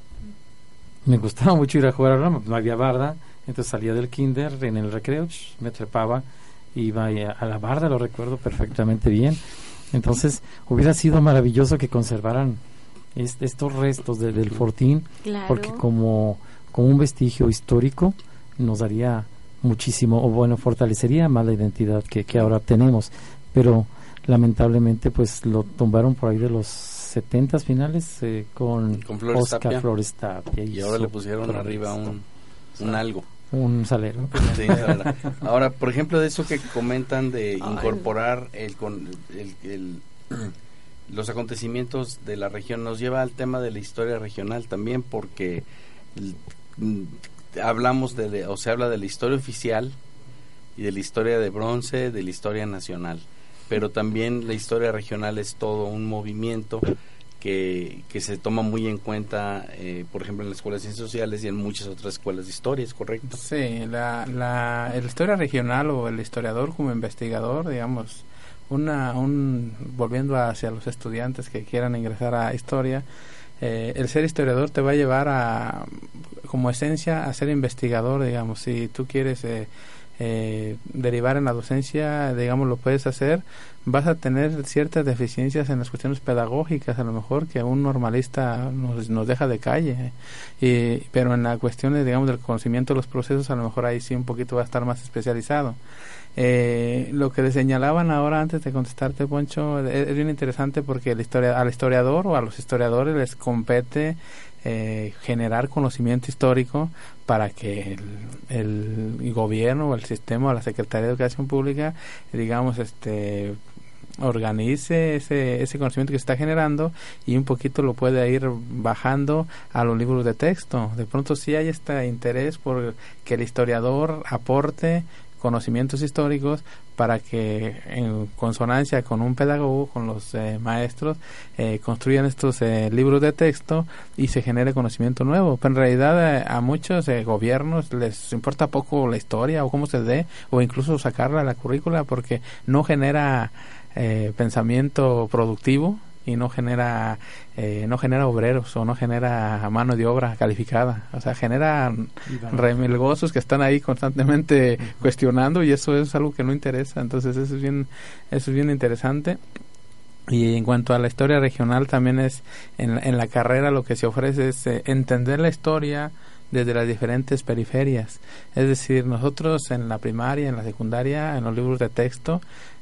Me gustaba <laughs> mucho ir a jugar a la loma, no había barda, entonces salía del kinder en el recreo, sh, me trepaba, iba a, a la barda, lo recuerdo perfectamente bien. Entonces, hubiera sido maravilloso que conservaran est- estos restos de- del fortín, Claro. porque como, como un vestigio histórico nos daría muchísimo, o bueno, fortalecería más la identidad que, que ahora tenemos. Pero lamentablemente, pues lo tumbaron por ahí de los 70 finales eh, con, Con Flores Oscar Tapia. Flores Tapia. Y ahora le pusieron Flores arriba un, un algo. un salero. Sí, ahora, por ejemplo, de eso que comentan de incorporar el, con, el, el- <clears throat> los acontecimientos de la región, nos lleva al tema de la historia regional también, porque mm, hablamos de- o se habla de la historia oficial y de la historia de bronce, de la historia nacional, pero también la historia regional es todo un movimiento que, que se toma muy en cuenta, eh, por ejemplo, en las escuelas de ciencias sociales y en muchas otras escuelas de historia, ¿es correcto? Sí, la, la, historia regional o el historiador como investigador, digamos, una, un, volviendo hacia los estudiantes que quieran ingresar a historia, eh, el ser historiador te va a llevar a, como esencia, a ser investigador, digamos, si tú quieres eh, eh, derivar en la docencia, digamos, lo puedes hacer, vas a tener ciertas deficiencias en las cuestiones pedagógicas, a lo mejor que un normalista nos, nos deja de calle, y, pero en las cuestiones, digamos, del conocimiento de los procesos, a lo mejor ahí sí un poquito va a estar más especializado. Eh, lo que le señalaban ahora antes de contestarte, Poncho, es, es bien interesante porque el historia, al historiador o a los historiadores les compete eh, generar conocimiento histórico para que el, gobierno o el sistema o la Secretaría de Educación Pública, digamos, este organice ese, ese conocimiento que se está generando y un poquito lo puede ir bajando a los libros de texto. De pronto sí hay este interés por que el historiador aporte conocimientos históricos para que en consonancia con un pedagogo, con los eh, maestros, eh, construyan estos eh, libros de texto y se genere conocimiento nuevo. Pero en realidad eh, a muchos eh, gobiernos les importa poco la historia o cómo se dé o incluso sacarla a la currícula porque no genera eh, pensamiento productivo y no genera eh, no genera obreros o no genera mano de obra calificada. O sea genera remilgosos que están ahí constantemente cuestionando y eso es algo que no interesa. Entonces eso es bien eso es bien interesante. Y en cuanto a la historia regional también es en, en la carrera lo que se ofrece es eh, entender la historia desde las diferentes periferias. Es decir nosotros en la primaria en la secundaria en los libros de texto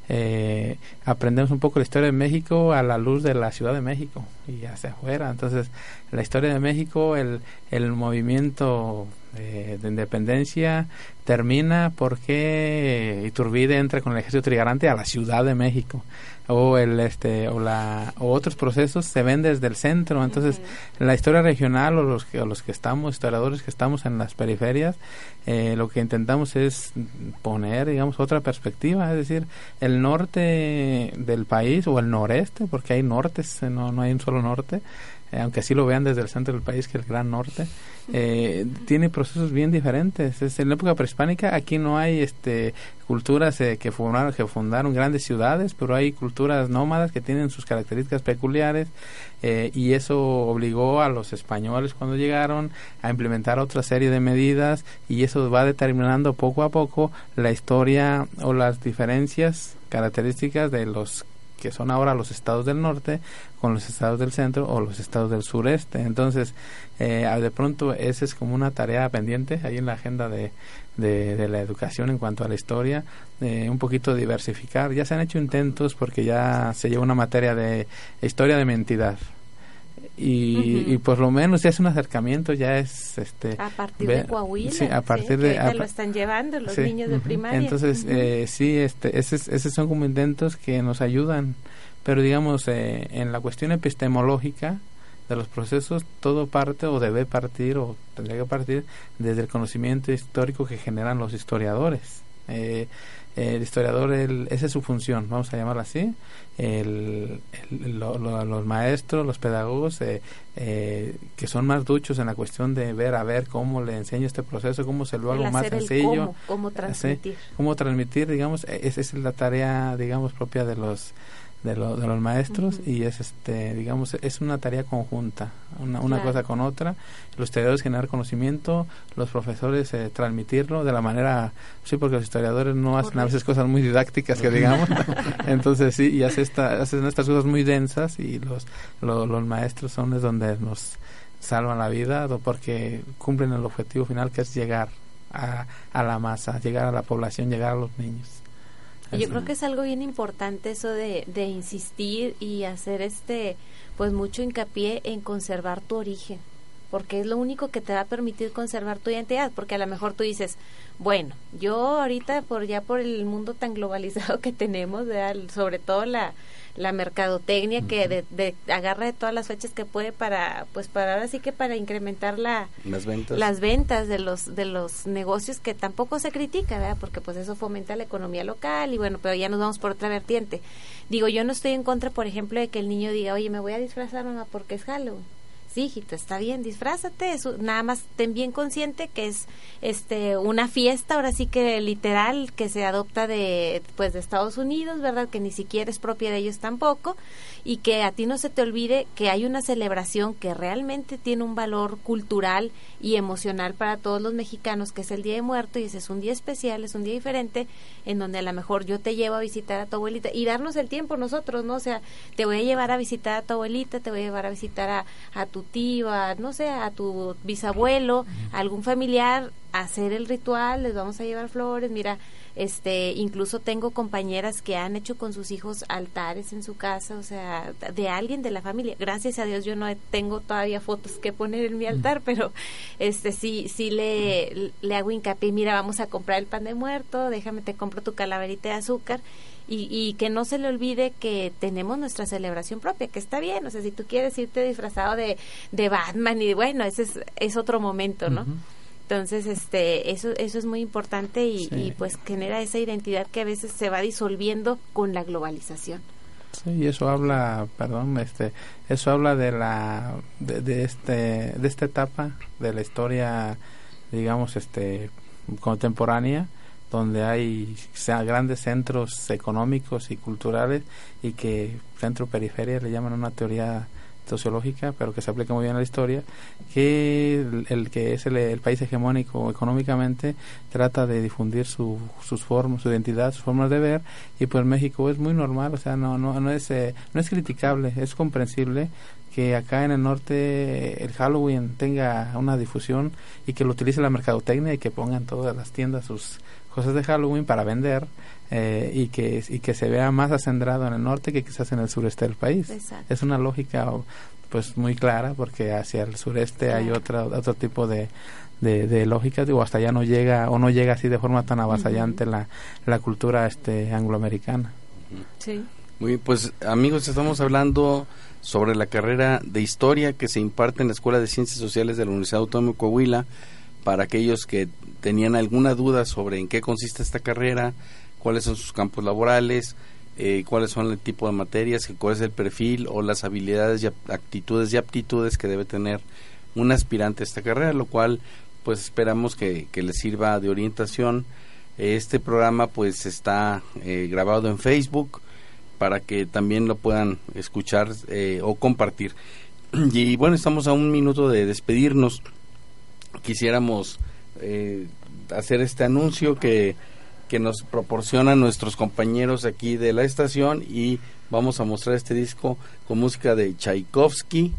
eh, aprendemos un poco la historia de México a la luz de la Ciudad de México y hacia afuera. Entonces, la historia de México, el, el movimiento de, independencia termina porque Iturbide entra con el ejército trigarante a la Ciudad de México o el este o la o otros procesos se ven desde el centro. Entonces la historia regional o los que los que estamos historiadores que estamos en las periferias eh, lo que intentamos es poner digamos otra perspectiva. Es decir el norte del país o el noreste porque hay nortes no no hay un solo norte eh, aunque así lo vean desde el centro del país, que es el Gran Norte, eh, tiene procesos bien diferentes. Es, en la época prehispánica aquí no hay este, culturas eh, que, fundaron, que fundaron grandes ciudades, pero hay culturas nómadas que tienen sus características peculiares y eso obligó a los españoles cuando llegaron a implementar otra serie de medidas y eso va determinando poco a poco la historia o las diferencias características de los que son ahora los estados del norte con los estados del centro o los estados del sureste. Entonces, eh, de pronto, esa es como una tarea pendiente ahí en la agenda de, de, la educación en cuanto a la historia, eh, un poquito diversificar. Ya se han hecho intentos porque ya se lleva una materia de historia de mentidad y, por lo menos ya es un acercamiento, ya es este a partir de Coahuila, sí, a partir de te lo están llevando los niños de primaria. Entonces eh, sí, este, esos, esos son como intentos que nos ayudan, pero digamos eh, en la cuestión epistemológica de los procesos todo parte o debe partir o tendría que partir desde el conocimiento histórico que generan los historiadores. Eh, el historiador, esa es su función, vamos a llamarla así. El, los maestros, los pedagogos, eh, eh, que son más duchos en la cuestión de ver a ver cómo le enseño este proceso, cómo se lo hago más sencillo. Cómo, transmitir. cómo transmitir, digamos, e, esa es la tarea, digamos, propia de los de, de los maestros y es este digamos es una tarea conjunta una, una cosa con otra. Los historiadores generar conocimiento los profesores eh, transmitirlo de la manera sí porque los historiadores no hacen a veces cosas muy didácticas que digamos. <laughs> Entonces sí y hace esta, hacen estas cosas muy densas y los, los maestros son es donde nos salvan la vida porque cumplen el objetivo final que es llegar a, a la masa llegar a la población llegar a los niños yo creo que es algo bien importante eso de, de insistir y hacer este, pues mucho hincapié en conservar tu origen, porque es lo único que te va a permitir conservar tu identidad, porque a lo mejor tú dices, bueno, yo ahorita por ya por el mundo tan globalizado que tenemos, sobre todo la la mercadotecnia que de, agarra de todas las fechas que puede para pues para ahora sí que para incrementar la las ventas. las ventas de los de los negocios que tampoco se critica ¿verdad? porque pues eso fomenta la economía local y bueno pero ya nos vamos por otra vertiente. Digo yo no estoy en contra por ejemplo de que el niño diga oye me voy a disfrazar mamá porque es Halloween sí, hijito, está bien, disfrázate, nada más ten bien consciente que es este una fiesta, ahora sí que literal, que se adopta de pues de Estados Unidos, ¿verdad? Que ni siquiera es propia de ellos tampoco, y que a ti no se te olvide que hay una celebración que realmente tiene un valor cultural y emocional para todos los mexicanos, que es el Día de Muerto, y ese es un día especial, es un día diferente, en donde a lo mejor yo te llevo a visitar a tu abuelita, y darnos el tiempo nosotros, ¿no? O sea, te voy a llevar a visitar a tu abuelita, te voy a llevar a visitar a, a tu tío, a, no sé, a tu bisabuelo, a algún familiar, a hacer el ritual, les vamos a llevar flores, mira, este, incluso tengo compañeras que han hecho con sus hijos altares en su casa, o sea, de alguien de la familia. Gracias a Dios yo no tengo todavía fotos que poner en mi altar, pero este sí sí le le hago hincapié, mira, vamos a comprar el pan de muerto, déjame te compro tu calaverita de azúcar y, y, que no se le olvide que tenemos nuestra celebración propia, que está bien, o sea, si tú quieres irte disfrazado de, de Batman y bueno, ese es, es otro momento, ¿no? Entonces, este, eso, eso es muy importante y, y, pues genera esa identidad que a veces se va disolviendo con la globalización. Sí, y eso habla, perdón, este, eso habla de la, de, de este, de esta etapa de la historia, digamos, este, contemporánea, donde hay grandes centros económicos y culturales y que centro periferia le llaman una teoría sociológica, pero que se aplica muy bien a la historia, que el, que es el, país hegemónico económicamente trata de difundir su, sus formas, su identidad, sus formas de ver, y pues México es muy normal, o sea, no, no, no, es, eh, no es criticable, es comprensible que acá en el norte el Halloween tenga una difusión y que lo utilice la mercadotecnia y que pongan todas las tiendas sus cosas de Halloween para vender eh, y, que, y que se vea más acendrado en el norte que quizás en el sureste del país. Es una lógica pues muy clara porque hacia el sureste hay otra, otro tipo de, de, lógica, digo, hasta ya no llega o no llega así de forma tan avasallante la, la cultura este angloamericana. Sí. Muy bien, pues amigos, estamos hablando sobre la carrera de historia que se imparte en la Escuela de Ciencias Sociales de la Universidad Autónoma de Coahuila para aquellos que tenían alguna duda sobre en qué consiste esta carrera, cuáles son sus campos laborales, eh, cuáles son el tipo de materias, cuál es el perfil o las habilidades y actitudes y aptitudes que debe tener un aspirante a esta carrera, lo cual pues esperamos que, les sirva de orientación. Este programa pues está eh, grabado en Facebook para que también lo puedan escuchar eh, o compartir. <clears throat> Y bueno, estamos a un minuto de despedirnos. Quisiéramos eh, hacer este anuncio que, que nos proporcionan nuestros compañeros aquí de la estación y vamos a mostrar este disco con música de Tchaikovsky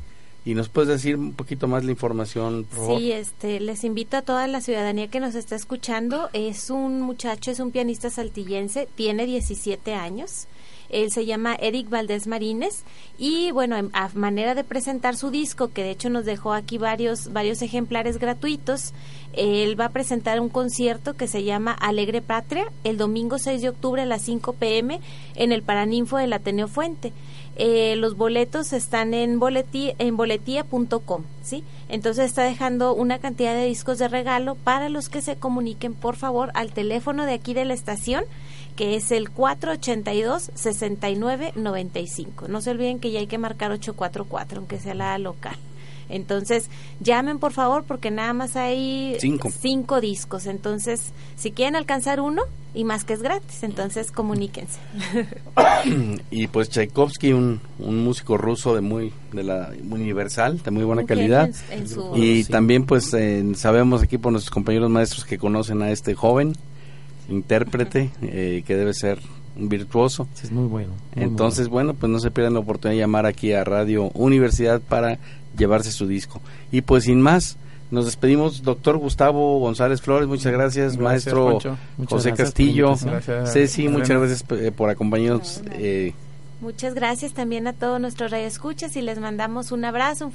y nos puedes decir un poquito más la información, por favor. Sí, este, les invito a toda la ciudadanía que nos está escuchando. Es un muchacho, es un pianista saltillense, tiene 17 años. Él se llama Eric Valdés Marínez y bueno, a manera de presentar su disco, que de hecho nos dejó aquí varios, varios ejemplares gratuitos, él va a presentar un concierto que se llama Alegre Patria el domingo 6 de octubre a las 5 pm en el Paraninfo del Ateneo Fuente. Eh, los boletos están en, boletía, en boletía.com, ¿sí? Entonces está dejando una cantidad de discos de regalo para los que se comuniquen, por favor, al teléfono de aquí de la estación que es el 482-6995. No se olviden que ya hay que marcar 844, aunque sea la local. Entonces, llamen por favor porque nada más hay cinco. discos. Entonces, si quieren alcanzar uno, y más que es gratis, entonces comuníquense. <coughs> y pues Tchaikovsky, un, un músico ruso de muy de la universal, de muy buena calidad. y también pues sabemos aquí por nuestros compañeros maestros que conocen a este joven intérprete eh, que debe ser un virtuoso. es muy bueno. Entonces, bueno. pues no se pierdan la oportunidad de llamar aquí a Radio Universidad para llevarse su disco. Y pues sin más, nos despedimos, doctor Gustavo González Flores, muchas gracias, maestro José Castillo, Ceci, muchas gracias eh, por acompañarnos. Eh. Muchas gracias también a todos nuestros radioescuchas y les mandamos un abrazo. Un